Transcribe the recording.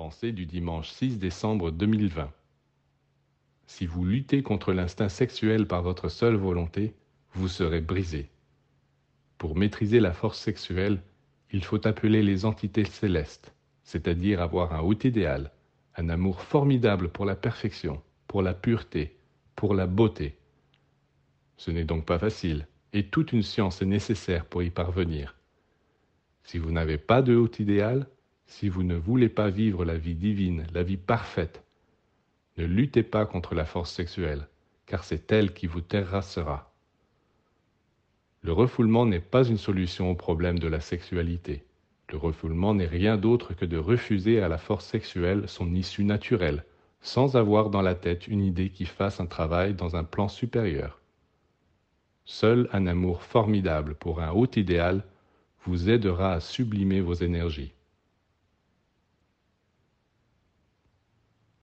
Pensée du dimanche 6 décembre 2020. Si vous luttez contre l'instinct sexuel par votre seule volonté, vous serez brisé. Pour maîtriser la force sexuelle, il faut appeler les entités célestes, c'est-à-dire avoir un haut idéal, un amour formidable pour la perfection, pour la pureté, pour la beauté. Ce n'est donc pas facile, et toute une science est nécessaire pour y parvenir. Si vous n'avez pas de haut idéal, si vous ne voulez pas vivre la vie divine, la vie parfaite, ne luttez pas contre la force sexuelle, car c'est elle qui vous terrassera. Le refoulement n'est pas une solution au problème de la sexualité. Le refoulement n'est rien d'autre que de refuser à la force sexuelle son issue naturelle, sans avoir dans la tête une idée qui fasse un travail dans un plan supérieur. Seul un amour formidable pour un haut idéal vous aidera à sublimer vos énergies.